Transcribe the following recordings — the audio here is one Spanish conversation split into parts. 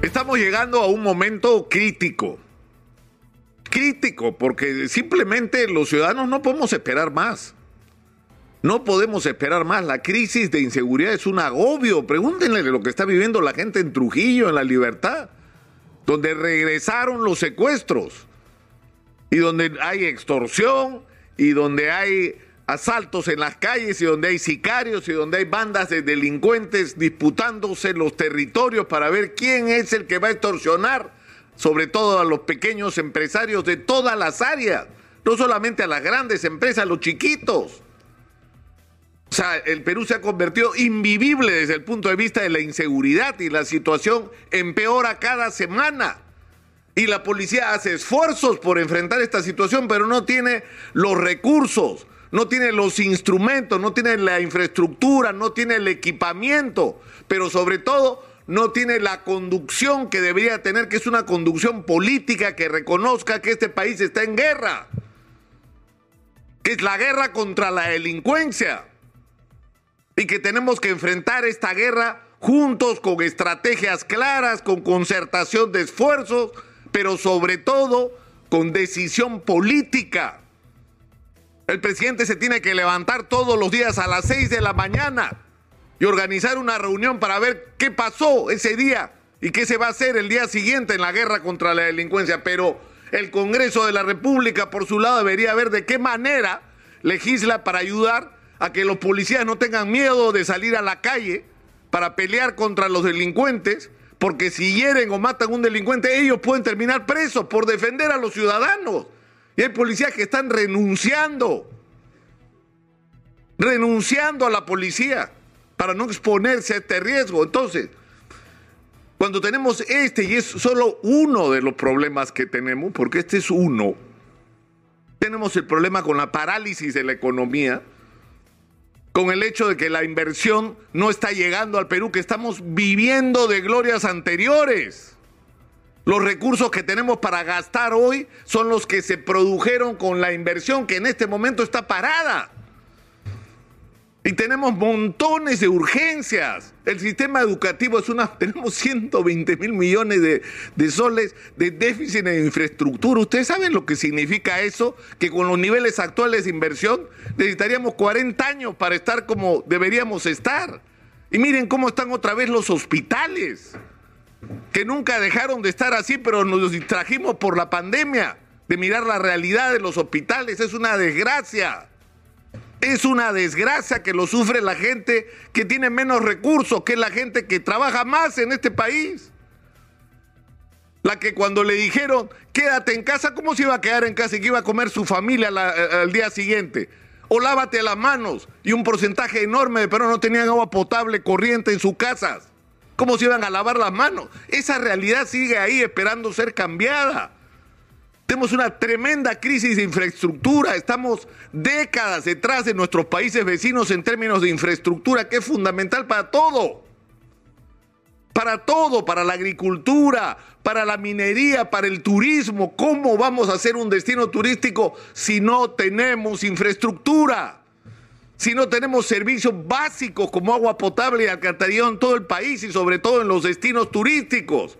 Estamos llegando a un momento crítico. Crítico, porque simplemente los ciudadanos no podemos esperar más. No podemos esperar más. La crisis de inseguridad es un agobio. Pregúntenle lo que está viviendo la gente en Trujillo, en la libertad, donde regresaron los secuestros y donde hay extorsión y donde hay asaltos en las calles y donde hay sicarios y donde hay bandas de delincuentes disputándose los territorios para ver quién es el que va a extorsionar, sobre todo a los pequeños empresarios de todas las áreas, no solamente a las grandes empresas, a los chiquitos. O sea, el Perú se ha convertido invivible desde el punto de vista de la inseguridad y la situación empeora cada semana. Y la policía hace esfuerzos por enfrentar esta situación, pero no tiene los recursos no tiene los instrumentos, no tiene la infraestructura, no tiene el equipamiento, pero sobre todo no tiene la conducción que debería tener, que es una conducción política que reconozca que este país está en guerra, que es la guerra contra la delincuencia y que tenemos que enfrentar esta guerra juntos con estrategias claras, con concertación de esfuerzos, pero sobre todo con decisión política. El presidente se tiene que levantar todos los días a las 6 de la mañana y organizar una reunión para ver qué pasó ese día y qué se va a hacer el día siguiente en la guerra contra la delincuencia. Pero el Congreso de la República, por su lado, debería ver de qué manera legisla para ayudar a que los policías no tengan miedo de salir a la calle para pelear contra los delincuentes, porque si hieren o matan a un delincuente, ellos pueden terminar presos por defender a los ciudadanos. Y hay policías que están renunciando, renunciando a la policía para no exponerse a este riesgo. Entonces, cuando tenemos este, y es solo uno de los problemas que tenemos, porque este es uno, tenemos el problema con la parálisis de la economía, con el hecho de que la inversión no está llegando al Perú, que estamos viviendo de glorias anteriores. Los recursos que tenemos para gastar hoy son los que se produjeron con la inversión que en este momento está parada. Y tenemos montones de urgencias. El sistema educativo es una... Tenemos 120 mil millones de, de, soles de déficit en infraestructura. ¿Ustedes saben lo que significa eso? Que con los niveles actuales de inversión necesitaríamos 40 años para estar como deberíamos estar. Y miren cómo están otra vez los hospitales que nunca dejaron de estar así, pero nos distrajimos por la pandemia, de mirar la realidad de los hospitales. Es una desgracia. Es una desgracia que lo sufre la gente que tiene menos recursos, que es la gente que trabaja más en este país. La que cuando le dijeron, quédate en casa, ¿cómo se iba a quedar en casa y que iba a comer su familia eh, al día siguiente? O lávate las manos. Y un porcentaje enorme de peruanos no tenían agua potable corriente en sus casas cómo se iban a lavar las manos. Esa realidad sigue ahí esperando ser cambiada. Tenemos una tremenda crisis de infraestructura, estamos décadas detrás de nuestros países vecinos en términos de infraestructura, que es fundamental para todo. Para todo, para la agricultura, para la minería, para el turismo. ¿Cómo vamos a hacer un destino turístico si no tenemos infraestructura? Si no tenemos servicios básicos como agua potable y alcantarillado en todo el país y sobre todo en los destinos turísticos.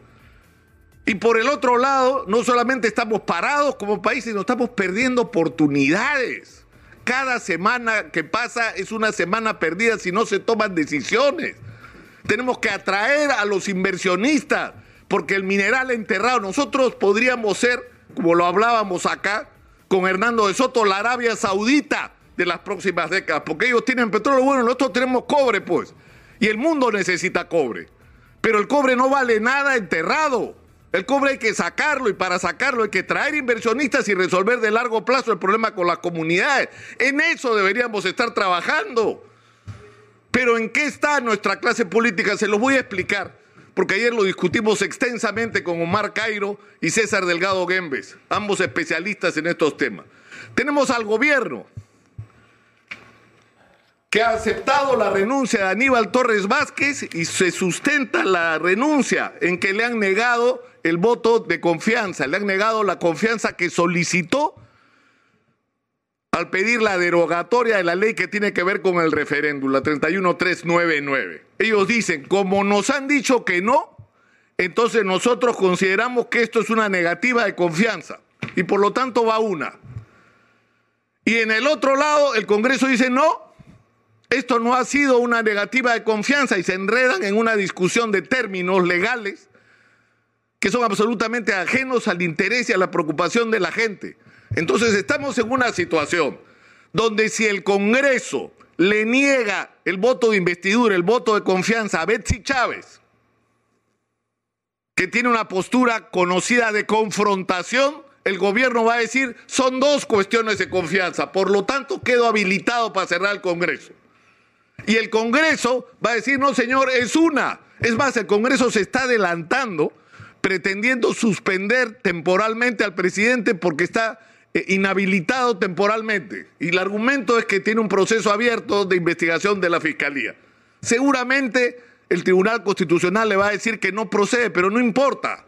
Y por el otro lado, no solamente estamos parados como país, sino estamos perdiendo oportunidades. Cada semana que pasa es una semana perdida si no se toman decisiones. Tenemos que atraer a los inversionistas, porque el mineral enterrado, nosotros podríamos ser, como lo hablábamos acá, con Hernando de Soto, la Arabia Saudita de las próximas décadas, porque ellos tienen petróleo, bueno, nosotros tenemos cobre, pues, y el mundo necesita cobre, pero el cobre no vale nada enterrado. El cobre hay que sacarlo y para sacarlo hay que traer inversionistas y resolver de largo plazo el problema con las comunidades. En eso deberíamos estar trabajando. Pero ¿en qué está nuestra clase política? Se los voy a explicar, porque ayer lo discutimos extensamente con Omar Cairo y César Delgado Gembes, ambos especialistas en estos temas. Tenemos al gobierno que ha aceptado la renuncia de Aníbal Torres Vázquez y se sustenta la renuncia en que le han negado el voto de confianza, le han negado la confianza que solicitó al pedir la derogatoria de la ley que tiene que ver con el referéndum, la 31399. Ellos dicen, como nos han dicho que no, entonces nosotros consideramos que esto es una negativa de confianza y por lo tanto va una. Y en el otro lado, el Congreso dice, no, esto no ha sido una negativa de confianza y se enredan en una discusión de términos legales que son absolutamente ajenos al interés y a la preocupación de la gente. Entonces estamos en una situación donde si el Congreso le niega el voto de investidura, el voto de confianza a Betsy Chávez, que tiene una postura conocida de confrontación, el gobierno va a decir, son dos cuestiones de confianza, por lo tanto quedo habilitado para cerrar el Congreso. Y el Congreso va a decir, no señor, es una. Es más, el Congreso se está adelantando pretendiendo suspender temporalmente al presidente porque está eh, inhabilitado temporalmente. Y el argumento es que tiene un proceso abierto de investigación de la Fiscalía. Seguramente el Tribunal Constitucional le va a decir que no procede, pero no importa.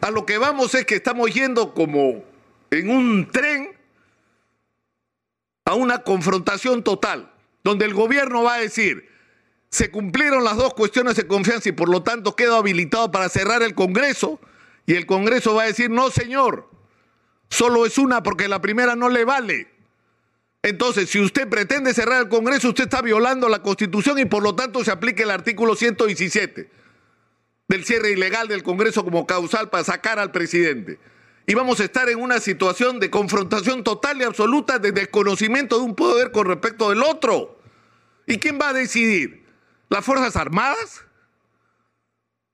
A lo que vamos es que estamos yendo como en un tren a una confrontación total, donde el gobierno va a decir, se cumplieron las dos cuestiones de confianza y por lo tanto quedo habilitado para cerrar el Congreso, y el Congreso va a decir, no señor, solo es una porque la primera no le vale. Entonces, si usted pretende cerrar el Congreso, usted está violando la Constitución y por lo tanto se aplica el artículo 117 del cierre ilegal del Congreso como causal para sacar al presidente. Y vamos a estar en una situación de confrontación total y absoluta de desconocimiento de un poder con respecto del otro. ¿Y quién va a decidir? ¿Las Fuerzas Armadas?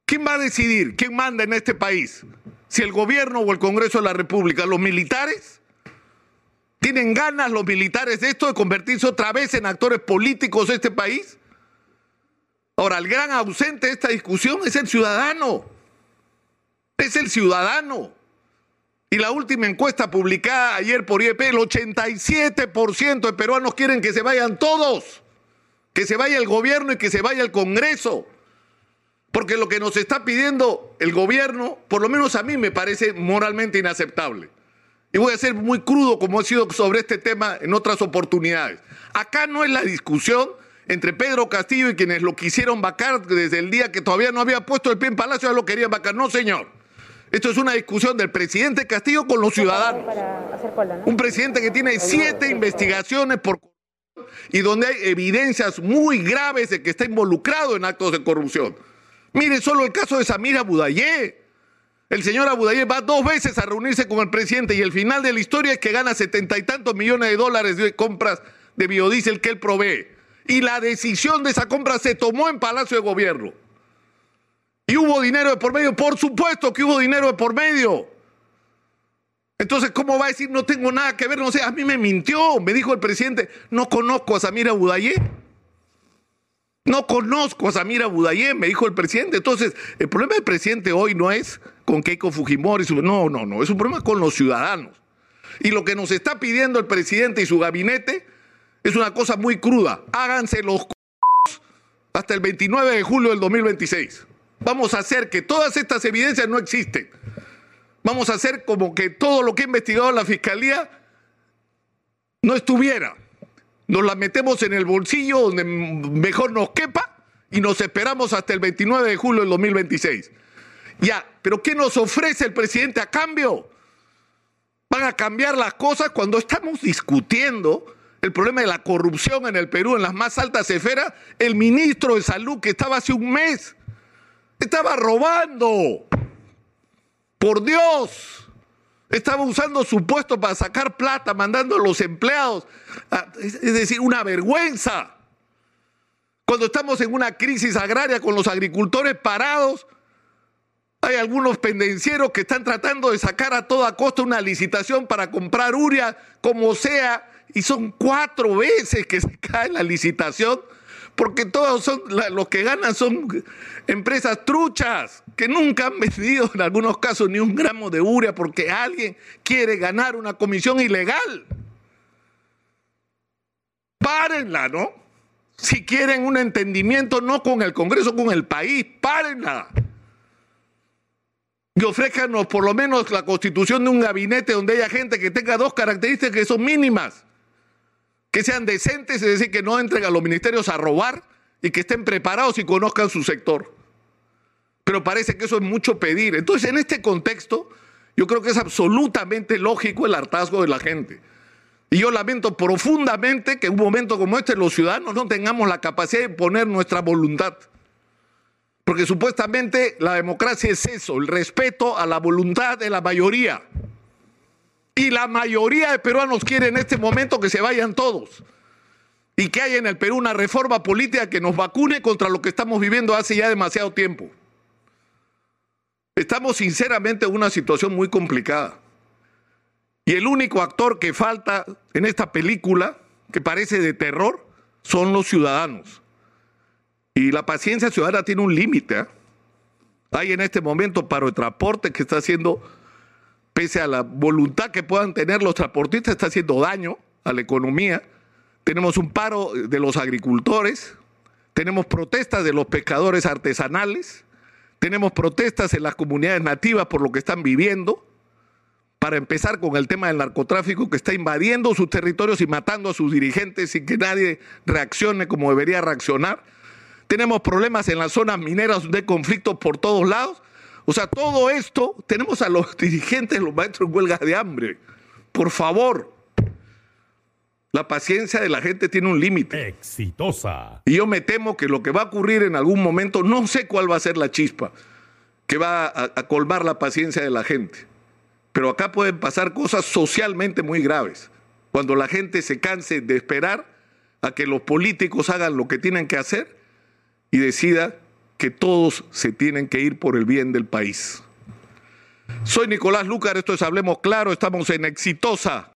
¿Quién va a decidir quién manda en este país? ¿Si el gobierno o el Congreso de la República? ¿Los militares? ¿Tienen ganas los militares de esto de convertirse otra vez en actores políticos de este país? Ahora, el gran ausente de esta discusión es el ciudadano. Es el ciudadano. Y la última encuesta publicada ayer por IEP, el 87% de peruanos quieren que se vayan todos, que se vaya el gobierno y que se vaya el Congreso. Porque lo que nos está pidiendo el gobierno, por lo menos a mí me parece moralmente inaceptable. Y voy a ser muy crudo como he sido sobre este tema en otras oportunidades. Acá no es la discusión entre Pedro Castillo y quienes lo quisieron vacar desde el día que todavía no había puesto el pie en Palacio, ya lo querían vacar. No, señor. Esto es una discusión del presidente Castillo con los ciudadanos. Un presidente que tiene siete investigaciones por y donde hay evidencias muy graves de que está involucrado en actos de corrupción. Mire solo el caso de Samira Budayé. El señor Abudayé va dos veces a reunirse con el presidente y el final de la historia es que gana setenta y tantos millones de dólares de compras de biodiesel que él provee y la decisión de esa compra se tomó en Palacio de Gobierno. Y hubo dinero de por medio, por supuesto que hubo dinero de por medio. Entonces, ¿cómo va a decir no tengo nada que ver? No sé, a mí me mintió, me dijo el presidente, no conozco a Samira Budayé. No conozco a Samira Budayé, me dijo el presidente. Entonces, el problema del presidente hoy no es con Keiko Fujimori, no, no, no, es un problema con los ciudadanos. Y lo que nos está pidiendo el presidente y su gabinete es una cosa muy cruda. Háganse los hasta el 29 de julio del 2026. Vamos a hacer que todas estas evidencias no existen. Vamos a hacer como que todo lo que ha investigado la fiscalía no estuviera. Nos la metemos en el bolsillo donde mejor nos quepa y nos esperamos hasta el 29 de julio del 2026. Ya, pero ¿qué nos ofrece el presidente a cambio? Van a cambiar las cosas cuando estamos discutiendo el problema de la corrupción en el Perú en las más altas esferas, el ministro de Salud que estaba hace un mes estaba robando. Por Dios. Estaba usando su puesto para sacar plata, mandando a los empleados. Es decir, una vergüenza. Cuando estamos en una crisis agraria con los agricultores parados, hay algunos pendencieros que están tratando de sacar a toda costa una licitación para comprar uria, como sea, y son cuatro veces que se cae la licitación, porque todos son, los que ganan son empresas truchas, que nunca han vendido en algunos casos ni un gramo de urea porque alguien quiere ganar una comisión ilegal. Párenla, ¿no? Si quieren un entendimiento, no con el Congreso, con el país, párenla. Y ofrécanos por lo menos la constitución de un gabinete donde haya gente que tenga dos características que son mínimas que sean decentes, es decir, que no entren a los ministerios a robar y que estén preparados y conozcan su sector. Pero parece que eso es mucho pedir. Entonces, en este contexto, yo creo que es absolutamente lógico el hartazgo de la gente. Y yo lamento profundamente que en un momento como este los ciudadanos no tengamos la capacidad de poner nuestra voluntad. Porque supuestamente la democracia es eso, el respeto a la voluntad de la mayoría. Y la mayoría de peruanos quiere en este momento que se vayan todos. Y que haya en el Perú una reforma política que nos vacune contra lo que estamos viviendo hace ya demasiado tiempo. Estamos sinceramente en una situación muy complicada. Y el único actor que falta en esta película, que parece de terror, son los ciudadanos. Y la paciencia ciudadana tiene un límite. ¿eh? Hay en este momento paro de transporte que está haciendo, pese a la voluntad que puedan tener los transportistas, está haciendo daño a la economía. Tenemos un paro de los agricultores, tenemos protestas de los pescadores artesanales, tenemos protestas en las comunidades nativas por lo que están viviendo. Para empezar con el tema del narcotráfico que está invadiendo sus territorios y matando a sus dirigentes sin que nadie reaccione como debería reaccionar. Tenemos problemas en las zonas mineras de conflictos por todos lados. O sea, todo esto, tenemos a los dirigentes, los maestros en huelga de hambre. Por favor, la paciencia de la gente tiene un límite. Exitosa. Y yo me temo que lo que va a ocurrir en algún momento, no sé cuál va a ser la chispa que va a, a colmar la paciencia de la gente. Pero acá pueden pasar cosas socialmente muy graves. Cuando la gente se canse de esperar a que los políticos hagan lo que tienen que hacer y decida que todos se tienen que ir por el bien del país. Soy Nicolás Lucar, esto es Hablemos Claro, estamos en Exitosa